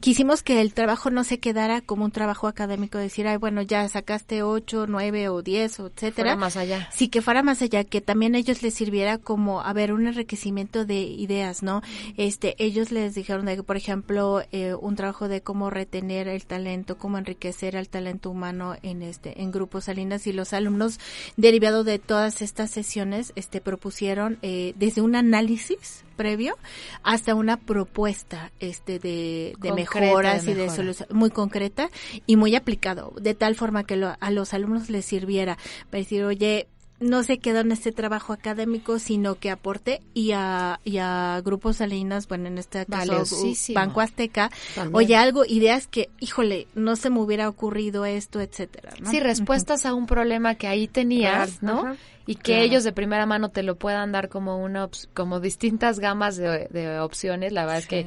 quisimos que el trabajo no se quedara como un trabajo académico, decir, ay, bueno, ya sacaste ocho, nueve o diez, etcétera más allá. Sí, que fuera más allá, que también ellos les sirviera como, a ver, un enriquecimiento de ideas, ¿no? Este, ellos les dijeron de que, por ejemplo, eh, un trabajo de cómo retener el talento, cómo enriquecer el talento humano en este, en grupos Salinas y los alumnos, derivado de todas estas sesiones, este, propusieron eh, desde un análisis previo hasta una propuesta este de, de mejoras y de solución muy concreta y muy aplicado de tal forma que a los alumnos les sirviera para decir oye no se quedó en este trabajo académico, sino que aporte y a, y a Grupos Salinas, bueno, en este caso Banco Azteca, oye, algo, ideas que, híjole, no se me hubiera ocurrido esto, etcétera. Sí, respuestas a un problema que ahí tenías, ¿no? y que ellos de primera mano te lo puedan dar como una como distintas gamas de, opciones la verdad es que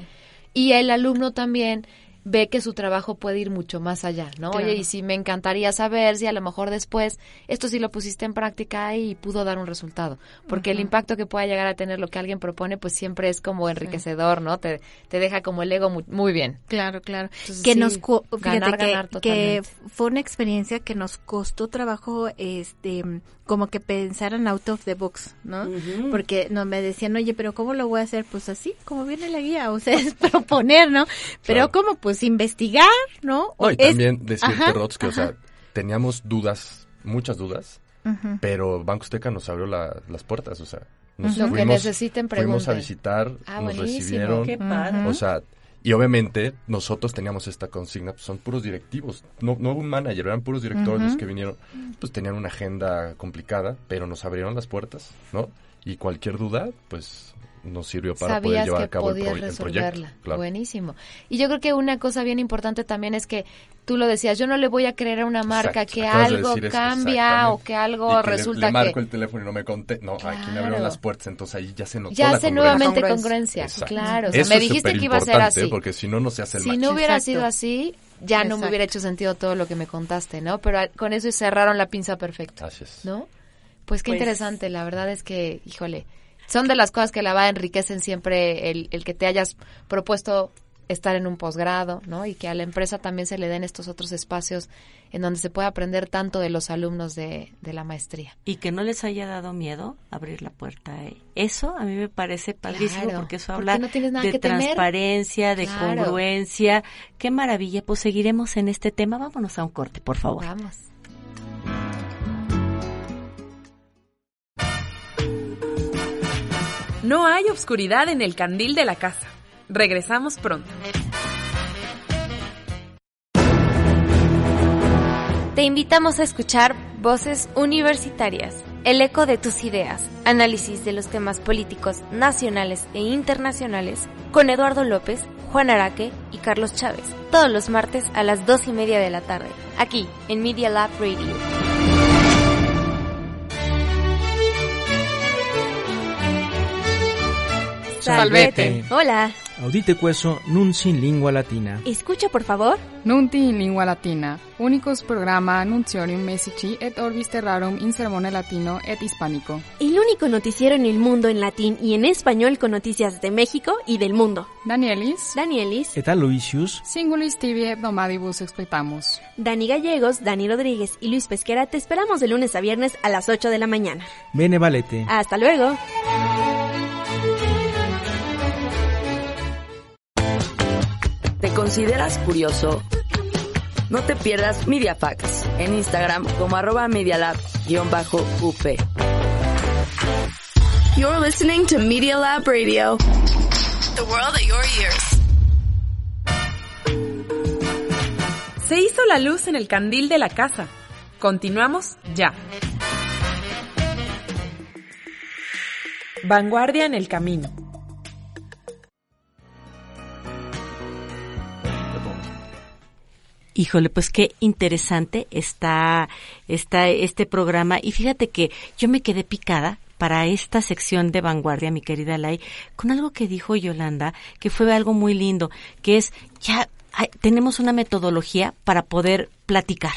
y el alumno también ve que su trabajo puede ir mucho más allá, ¿no? Oye, y si me encantaría saber si a lo mejor después esto sí lo pusiste en práctica y pudo dar un resultado, porque el impacto que pueda llegar a tener lo que alguien propone, pues siempre es como enriquecedor, ¿no? Te, te deja como el ego muy, bien. Claro, claro. que nos ganar, que fue una experiencia que nos costó trabajo, este, como que pensaran out of the box, ¿no? Porque no me decían, oye, pero ¿cómo lo voy a hacer? Pues así, como viene la guía, o sea, *laughs* es proponer, ¿no? Pero ¿cómo? Pues investigar, ¿no? No, y también decirte, que, o sea, teníamos dudas, muchas dudas, pero Banco Azteca nos abrió las puertas, o sea, nos lo que necesiten Fuimos a visitar, ah, nos recibieron, Qué padre. o sea, y obviamente nosotros teníamos esta consigna, pues son puros directivos, no, no un manager, eran puros directores los que vinieron, pues tenían una agenda complicada, pero nos abrieron las puertas, ¿no? Y cualquier duda, pues nos sirvió para poder llevar a cabo el, proyecto. Buenísimo. Y yo creo que una cosa bien importante también es que tú lo decías, yo no le voy a creer a una marca que algo cambia o que algo resulta le, marco el teléfono y no me conté. No, aquí me abrieron las puertas, entonces ahí ya se notó Ya hace nuevamente congruencia, claro. me dijiste que iba a ser así. porque si no, no se hace el Si no hubiera sido así, ya no me hubiera hecho sentido todo lo que me contaste, ¿no? Pero con eso cerraron la pinza perfecta. Así es. ¿No? Pues qué pues interesante, la verdad es que, híjole, son de las cosas que la va enriquecen siempre el, el que te hayas propuesto estar en un posgrado, ¿no? Y que a la empresa también se le den estos otros espacios en donde se puede aprender tanto de los alumnos de, de la maestría. Y que no les haya dado miedo abrir la puerta. Eso a mí me parece padrísimo porque eso habla de transparencia, de congruencia. Qué maravilla. Pues seguiremos en este tema. Vámonos a un corte, por favor. Vamos. No hay obscuridad en el candil de la casa. Regresamos pronto. Te invitamos a escuchar Voces Universitarias, el eco de tus ideas, análisis de los temas políticos nacionales e internacionales con Eduardo López, Juan Araque y Carlos Chávez, todos los martes a las dos y media de la tarde, aquí en Media Lab Radio. Salvete. Hola. Audite queso nun sin lingua latina. Escucha, por favor. Nunti in lingua latina. Unicus programa annunciorium messici et orbis terrarum in sermone latino et hispánico. El único noticiero en el mundo en latín y en español con noticias de México y del mundo. Danielis. Danielis. Et Aloysius. Singulis tibi hebdomadibus expectamus. Dani Gallegos, Dani Rodríguez y Luis Pesquera te esperamos de lunes a viernes a las 8 de la mañana. Bene valete. Hasta luego. ¿Te consideras curioso? No te pierdas MediaFacts en Instagram como arroba medialab-up. You're listening to Media Lab Radio. The world at your ears. Se hizo la luz en el candil de la casa. Continuamos ya. Vanguardia en el camino. Híjole, pues qué interesante está, está este programa. Y fíjate que yo me quedé picada para esta sección de vanguardia, mi querida Lai, con algo que dijo Yolanda, que fue algo muy lindo, que es ya hay- tenemos una metodología para poder platicar,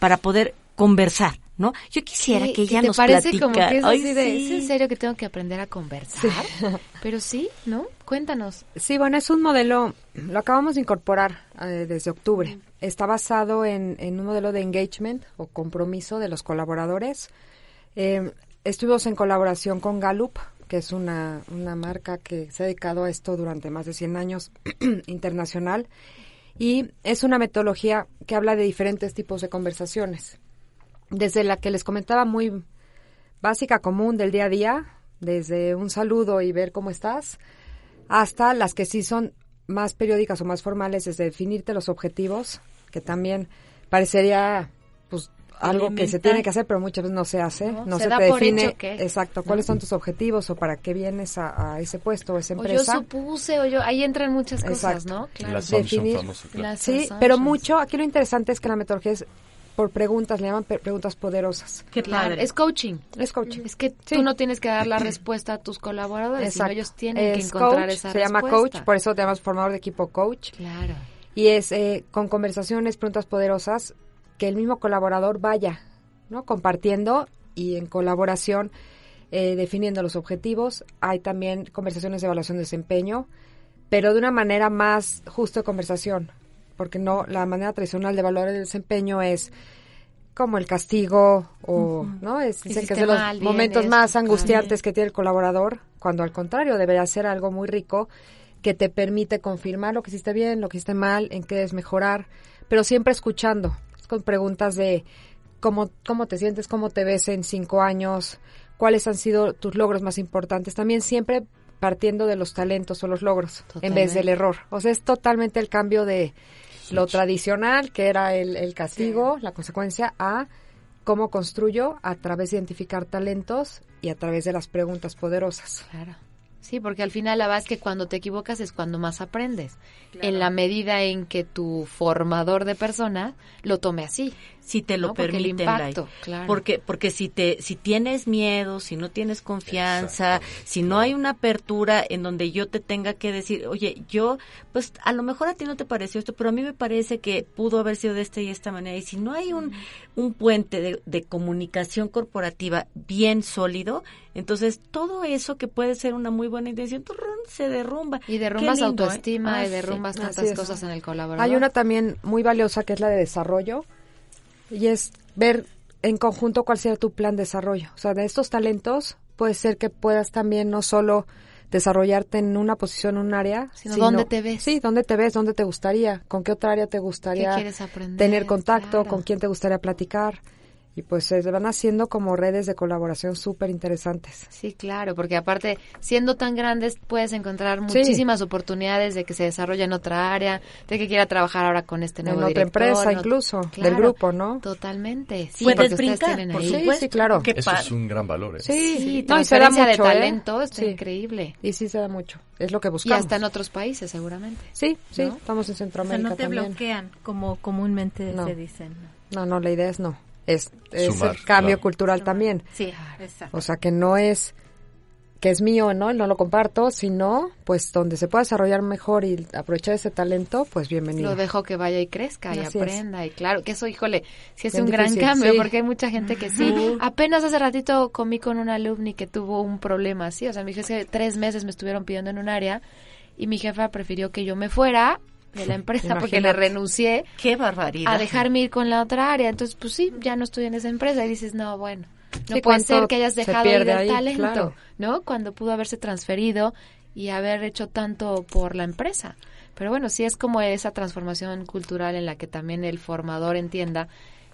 para poder conversar, ¿no? Yo quisiera Sí, que ella te nos parece platica. como que es Ay, así de, sí. ¿es en serio que tengo que aprender a conversar? *laughs* Pero sí, ¿no? Cuéntanos. Sí, bueno, es un modelo, lo acabamos de incorporar eh, desde octubre. Está basado en, un modelo de engagement o compromiso de los colaboradores. Eh, estuvimos en colaboración con Gallup, que es una, una marca que se ha dedicado a esto durante más de 100 años *clears throat* internacional. Y es una metodología que habla de diferentes tipos de conversaciones. Desde la que les comentaba muy básica, común del día a día, desde un saludo y ver cómo estás, hasta las que sí son más periódicas o más formales, desde definirte los objetivos, que también parecería pues algo que se tiene que hacer, pero muchas veces no se hace, No, no, se se, da te por define hecho que- exacto cuáles son tus objetivos o para qué vienes a, a ese puesto o esa O yo empresa. supuse, o yo, ahí entran muchas cosas, Exacto. ¿no? Claro. Las Sí, pero mucho, aquí lo interesante es que la metodología es por preguntas, le llaman preguntas poderosas. Claro, Es coaching. Es coaching. Es que Sí. tú no tienes que dar la *clears throat* respuesta a tus colaboradores, sino ellos tienen que encontrar coach, esa Se llama respuesta. coach, por eso te llamas formador de equipo coach. Claro. Y es eh, con conversaciones, preguntas poderosas, que el mismo colaborador vaya, ¿no? Compartiendo y en colaboración eh, definiendo los objetivos. Hay también conversaciones de evaluación de desempeño, pero de una manera más justo de conversación, porque no la manera tradicional de evaluar el desempeño es como el castigo o no es dicen que es de los mal, momentos más angustiantes que tiene el colaborador cuando al contrario debería ser algo muy rico que te permite confirmar lo que hiciste bien lo que hiciste mal en qué debes mejorar pero siempre escuchando con preguntas de cómo cómo te sientes cómo te ves en cinco años cuáles han sido tus logros más importantes también siempre partiendo de los talentos o los logros en vez del error. O sea es totalmente el cambio de lo tradicional, que era el, el castigo, la consecuencia, a cómo construyo a través de identificar talentos y a través de las preguntas poderosas. Claro. Sí, porque al final la verdad es que cuando te equivocas es cuando más aprendes. En la medida en que tu formador de persona lo tome así. Si te lo. Porque permiten Lai. impacto, claro. porque porque si te si tienes miedo si no tienes confianza si no hay una apertura en donde yo te tenga que decir oye yo pues a lo mejor a ti no te pareció esto pero a mí me parece que pudo haber sido de esta y esta manera y si no hay un un puente de, de comunicación corporativa bien sólido entonces todo eso que puede ser una muy buena intención turrón, se derrumba Y derrumbas lindo, ¿eh? autoestima Ah, y sí. derrumbas tantas cosas en el colaborador. Hay una también muy valiosa que es la de desarrollo y es ver en conjunto cuál será tu plan de desarrollo. O sea, de estos talentos puede ser que puedas también no solo desarrollarte en una posición, en un área, Sino dónde te ves. Sí, dónde te ves, dónde te gustaría, con qué otra área te gustaría aprender? tener contacto, Claro. con quién te gustaría platicar. Y pues se van haciendo como redes de colaboración súper interesantes. Sí, claro, porque aparte, siendo tan grandes, puedes encontrar muchísimas oportunidades de que se desarrolle en otra área, de que quiera trabajar ahora con este nuevo En otra director, empresa no- incluso, Claro, del grupo, ¿no? Totalmente. Sí, Puedes porque ustedes brincar, tienen por ahí- supuesto. Sí, claro. Qué Eso es un gran valor. ¿eh? Sí, Sí, no, y se da mucho, de ¿eh? talento, está Sí. increíble. Y sí se da mucho, es lo que Y buscamos. hasta en otros países, seguramente. Sí, sí, ¿No? estamos en O sea, Centroamérica no te también. bloquean como comúnmente No. se dicen. No, no, la idea es no. Es, es Sumar, el cambio claro. cultural también. Sí, exacto. O sea, que no es que es mío, ¿no? No lo comparto, sino pues donde se pueda desarrollar mejor y aprovechar ese talento, pues bienvenido. Lo dejo que vaya y crezca y Así es. aprenda. Y claro, que eso, híjole, sí es Bien un gran difícil, cambio, sí. porque hay mucha gente que sí. Apenas hace ratito comí con un alumni que tuvo un problema así. O sea, mi jefe tres meses me estuvieron pidiendo en un área y mi jefa prefirió que yo me fuera de la empresa porque le renuncié Qué barbaridad. a dejarme ir con la otra área. Entonces, pues sí, ya no estoy en esa empresa. Y dices, no, bueno, no Sí, puede ser que hayas dejado ir el ahí, talento, claro. ¿no? Cuando pudo haberse transferido y haber hecho tanto por la empresa. Pero bueno, sí es como esa transformación cultural en la que también el formador entienda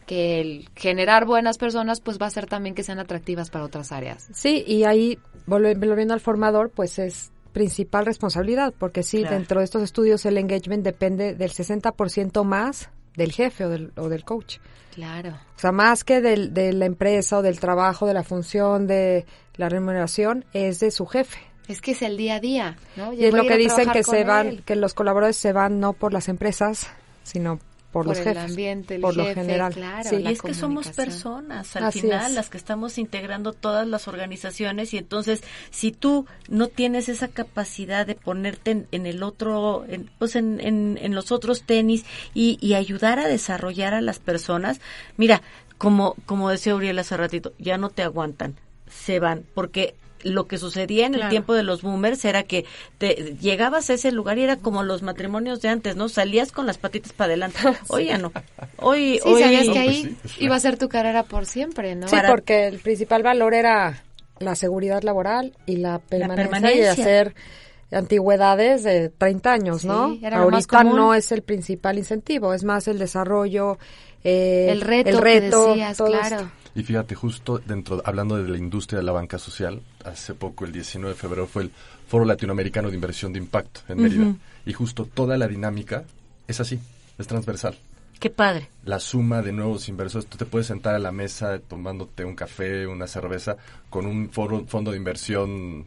que el generar buenas personas pues va a ser también que sean atractivas para otras áreas. Sí, y ahí, volviendo al formador, pues es principal responsabilidad, porque sí, Claro. dentro de estos estudios el engagement depende del 60% más del jefe o del, o del coach. Claro. O sea, más que del, de la empresa o del trabajo, de la función, de la remuneración, es de su jefe. Es que es el día a día, ¿no? Y es lo que dicen que se van, que los colaboradores se van no por las empresas, sino por, los el jefes. ambiente, el por lo jefe, general. claro, Sí. Y es que somos personas, al Así final, es. las que estamos integrando todas las organizaciones y entonces si tú no tienes esa capacidad de ponerte en, en el otro, en, pues en, en, en los otros tenis y, y ayudar a desarrollar a las personas, mira, como, como decía Uriel hace ratito, ya no te aguantan, se van, porque lo que sucedía en el tiempo de los boomers era que te llegabas a ese lugar y era como los matrimonios de antes, ¿no? Salías con las patitas para adelante. *laughs* Hoy ya no. Hoy, Sí, hoy sabías que pues ahí iba a ser tu carrera por siempre, ¿no? Sí, porque el principal valor era la seguridad laboral y la permanencia, y permanencia. hacer antigüedades de 30 años, ¿no? Sí, era lo más Ahorita común. no es el principal incentivo, es más el desarrollo, eh, El reto el que reto, decías, todo claro. esto. Y fíjate, justo dentro, hablando de la industria de la banca social, hace poco, el 19 de febrero, fue el Foro Latinoamericano de Inversión de Impacto en Mérida. Y justo toda la dinámica es así, es transversal. Qué padre. La suma de nuevos inversores, tú te puedes sentar a la mesa tomándote un café, una cerveza, con un foro- fondo de inversión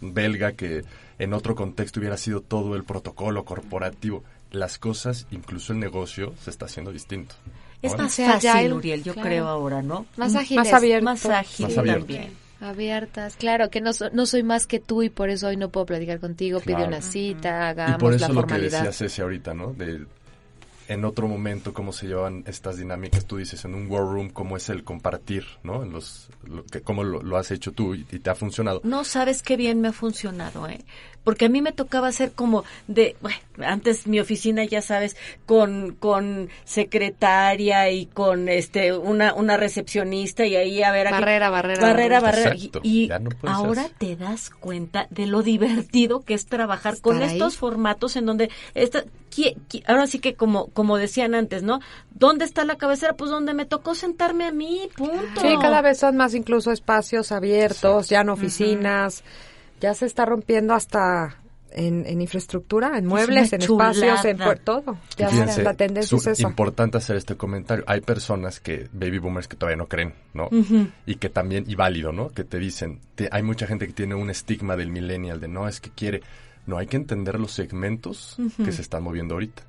belga que en otro contexto hubiera sido todo el protocolo corporativo. Las cosas, incluso el negocio, se está haciendo distinto. Es más sea, fácil, Uriel, yo claro. creo ahora, ¿no? Más Mm, ágiles. Más abierto. Más ágil Más abierto. también. Abiertas, claro, que no, no soy más que tú y por eso hoy no puedo platicar contigo, pide una cita, Y hagamos por eso la lo que formalidad. decía Ceci ahorita, ¿no? De en otro momento cómo se llevan estas dinámicas, tú dices en un war room cómo es el compartir, ¿no? En los lo, que cómo lo, lo has hecho tú y, y te ha funcionado. No sabes qué bien me ha funcionado, ¿eh? Porque a mí me tocaba hacer como de, bueno, antes mi oficina, ya sabes, con, con secretaria y con este una, una recepcionista y ahí a ver a qué- Barrera, barrera, barrera, barrera. barrera. Exacto, Y, no ahora te das cuenta de lo divertido que es trabajar con ahí. estos formatos en donde esta, qui- qui- ahora sí que como, como decían antes, ¿no? ¿Dónde está la cabecera? Pues donde me tocó sentarme a mí, punto. Sí, cada vez son más incluso espacios abiertos, ya no oficinas, ya se está rompiendo hasta en, en infraestructura, en muebles, en espacios, en pu- todo. Ya fíjense, la tendencia su- es eso. importante hacer este comentario. Hay personas que, baby boomers, que todavía no creen, ¿no? Y que también, y válido, ¿no? Que te dicen, te- hay mucha gente que tiene un estigma del millennial, de no, es que quiere. No, hay que entender los segmentos que se están moviendo ahorita.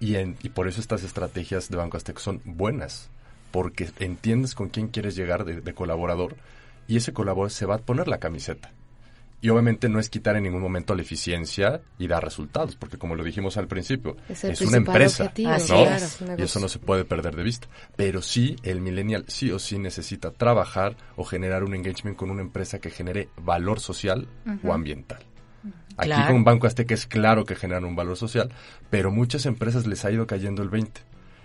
Y, en, y por eso estas estrategias de Banco Azteca son buenas, porque entiendes con quién quieres llegar de, de colaborador y ese colaborador se va a poner la camiseta. Y obviamente no es quitar en ningún momento la eficiencia y dar resultados, porque como lo dijimos al principio, Es es una empresa, objetivo, claro. Y eso no se puede perder de vista. Pero sí, el millennial sí o sí necesita trabajar o generar un engagement con una empresa que genere valor social o ambiental. Aquí Claro. con Banco Azteca es claro que generan un valor social, pero muchas empresas les ha ido cayendo el 20.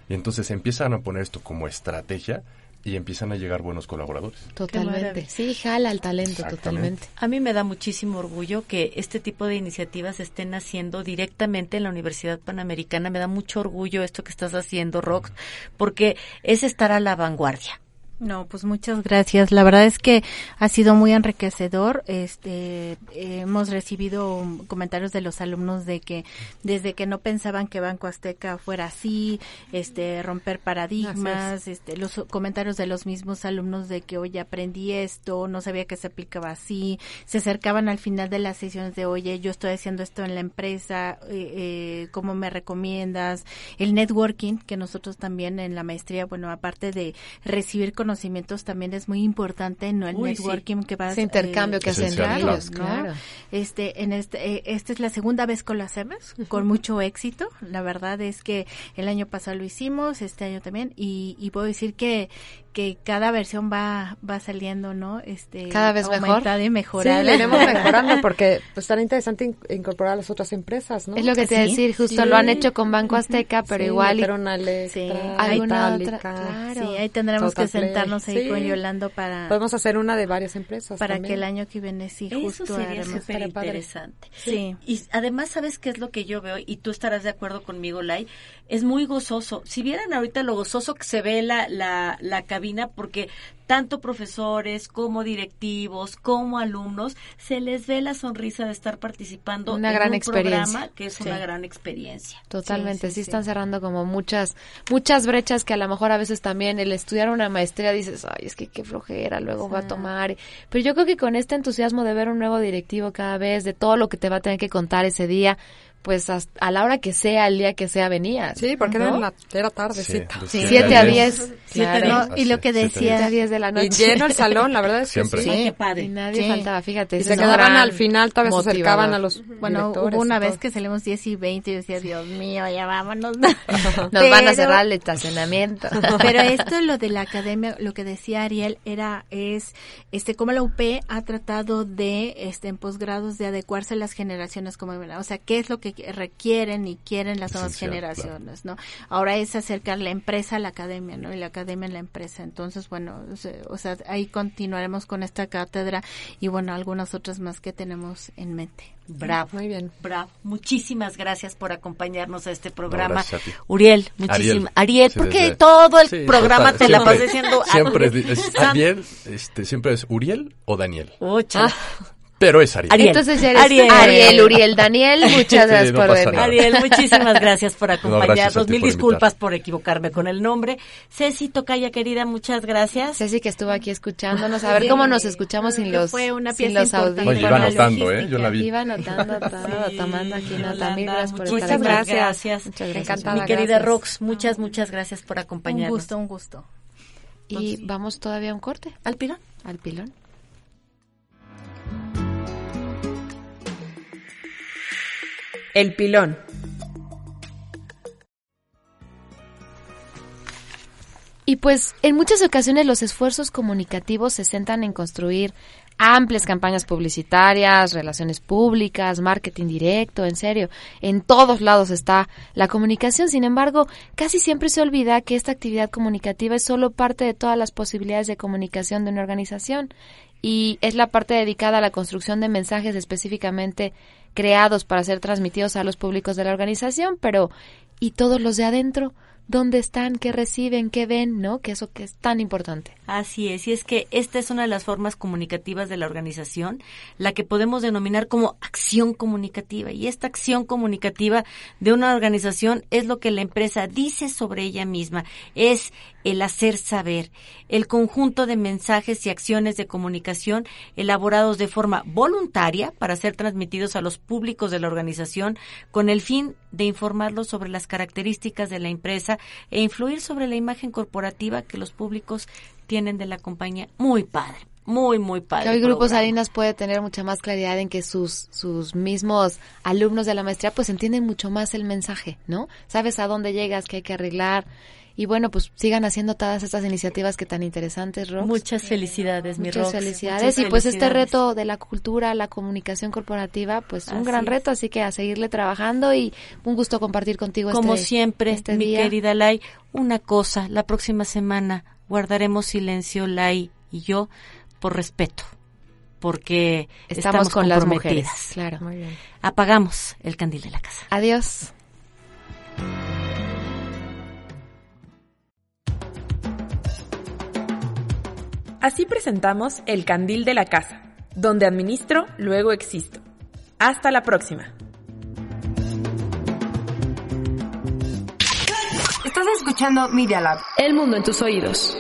Y entonces empiezan a poner esto como estrategia y empiezan a llegar buenos colaboradores. Totalmente. Sí, jala el talento, totalmente. A mí me da muchísimo orgullo que este tipo de iniciativas estén haciendo directamente en la Universidad Panamericana. Me da mucho orgullo esto que estás haciendo, Rox, porque es estar a la vanguardia. No, pues muchas gracias. La verdad es que ha sido muy enriquecedor. Este, eh, hemos recibido comentarios de los alumnos de que desde que no pensaban que Banco Azteca fuera así, este, romper paradigmas, este, los comentarios de los mismos alumnos de que oye aprendí esto, no sabía que se aplicaba así, se acercaban al final de las sesiones de oye yo estoy haciendo esto en la empresa, eh, eh, cómo me recomiendas, el networking que nosotros también en la maestría, bueno aparte de recibir con conocimientos también es muy importante, ¿no? El Uy, networking sí. que vas Ese intercambio que hacen Esencial, ellos, ¿no? claro. Este, en este, eh, esta es la segunda vez que lo hacemos, con mucho éxito. La verdad es que el año pasado lo hicimos, este año también, y, y puedo decir que, que cada versión va, va saliendo, ¿no? Este, Cada vez mejor. y mejorada. Sí, lo iremos *laughs* mejorando porque pues estará interesante in- incorporar a las otras empresas, ¿no? Es lo que te iba a decir, justo lo han hecho con Banco Azteca, pero Sí, igual y- meter una Electra, alguna Itálica. otra, claro. Sí, ahí tendremos que sentarnos ahí Sí. con Yolando para Podemos hacer una de varias empresas para también. que el año que viene sí Eso justo sería súper interesante. Sí. Y además, ¿sabes qué es lo que yo veo? Y tú estarás de acuerdo conmigo, Lai. Es muy gozoso. Si vieran ahorita lo gozoso que se ve la, la, la cabina, porque tanto profesores como directivos, como alumnos, se les ve la sonrisa de estar participando Una en gran un experiencia. programa que es Sí. una gran experiencia. Totalmente, sí, están cerrando como muchas muchas brechas que a lo mejor a veces también el estudiar una maestría dices, ay, es que qué flojera, luego va a tomar. Pero yo creo que con este entusiasmo de ver un nuevo directivo cada vez, de todo lo que te va a tener que contar ese día, pues hasta- a la hora que sea, el día que sea, venías. Sí, porque ¿no? era, la, era tardecita. Sí, siete a diez. Siete claro. a diez. y lo que decía- a diez de la noche. Y lleno el salón, la verdad es que Siempre. sí. Sí. Qué padre. Y nadie Sí. faltaba, fíjate. Y se quedaban al final, tal vez se acercaban a los Bueno, hubo una vez que salimos 10 y 20 y yo decía, Dios mío, ya vámonos. *laughs* Nos van a cerrar el estacionamiento. *laughs* Pero esto, lo de la academia, lo que decía Ariel, era, es, este, cómo la UP ha tratado de, este, en posgrados, de adecuarse a las generaciones como, o sea, qué es lo que requieren y quieren las nuevas Esencial, generaciones, ¿no? Ahora es acercar la empresa a la academia, ¿no? Y la academia a la empresa. Entonces, bueno, o sea, ahí continuaremos con esta cátedra y, bueno, algunas otras más que tenemos en mente. Bravo. Muy bien. Bravo. Muchísimas gracias por acompañarnos a este programa. gracias a ti. Uriel, muchísimas. Ariel, sí, porque desde- todo el Sí, programa total, te la pasé diciendo Siempre es, Ariel. es Ariel, este, siempre es Uriel o Daniel. Oh, chala. Pero es Ariel. Ariel. Entonces eres Ariel. Ariel, Uriel, Daniel, *laughs* muchas Sí, gracias no por venir. nada. Ariel, *laughs* muchísimas gracias por acompañarnos. Mil por disculpas por equivocarme con el nombre. Ceci Tocaya, querida, muchas gracias. Ceci que estuvo aquí escuchándonos, a ver cómo nos escuchamos sin los, Fue una sin los audífonos. Oye, iba anotando, ¿eh? Yo la vi. Iba anotando todo, tomando aquí nota. Mil gracias por Muchas estar gracias. gracias. Muchas gracias. Encantada. Mi querida gracias. Rox, muchas, muchas gracias por Un acompañarnos. gusto, un gusto. Y vamos todavía a un corte. ¿Al pilón? Al pilón. El pilón. Y pues en muchas ocasiones los esfuerzos comunicativos se centran en construir amplias campañas publicitarias, relaciones públicas, marketing directo, en serio, en todos lados está la comunicación. Sin embargo, casi siempre se olvida que esta actividad comunicativa es solo parte de todas las posibilidades de comunicación de una organización y es la parte dedicada a la construcción de mensajes específicamente creados para ser transmitidos a los públicos de la organización, pero ¿y todos los de adentro? ¿Dónde están? ¿Qué reciben? ¿Qué ven? ¿No? Que eso que es tan importante. Así es, y es que esta es una de las formas comunicativas de la organización, la que podemos denominar como acción comunicativa. Y esta acción comunicativa de una organización es lo que la empresa dice sobre ella misma, es el hacer saber, el conjunto de mensajes y acciones de comunicación elaborados de forma voluntaria para ser transmitidos a los públicos de la organización con el fin de informarlos sobre las características de la empresa e influir sobre la imagen corporativa que los públicos tienen de la compañía. Muy padre, muy, muy padre. Que hoy Grupo programa. Salinas puede tener mucha más claridad en que sus, sus mismos alumnos de la maestría pues entienden mucho más el mensaje, ¿no? Sabes a dónde llegas, qué hay que arreglar. Y bueno, pues sigan haciendo todas estas iniciativas que tan interesantes, Rox. Muchas felicidades, mi Muchas Rox. felicidades. Muchas y pues este reto de la cultura, la comunicación corporativa, pues un Así gran es. reto, así que a seguirle trabajando y un gusto compartir contigo Como este, siempre, este mi día. querida Lai, una cosa, la próxima semana guardaremos silencio, Lai y yo, por respeto, porque Estamos estamos, con las comprometidas. mujeres, claro. Muy bien. Apagamos el candil de la casa. Adiós. Así presentamos El Candil de la Casa, donde administro, luego existo. Hasta la próxima. Estás escuchando Media Lab. El mundo en tus oídos.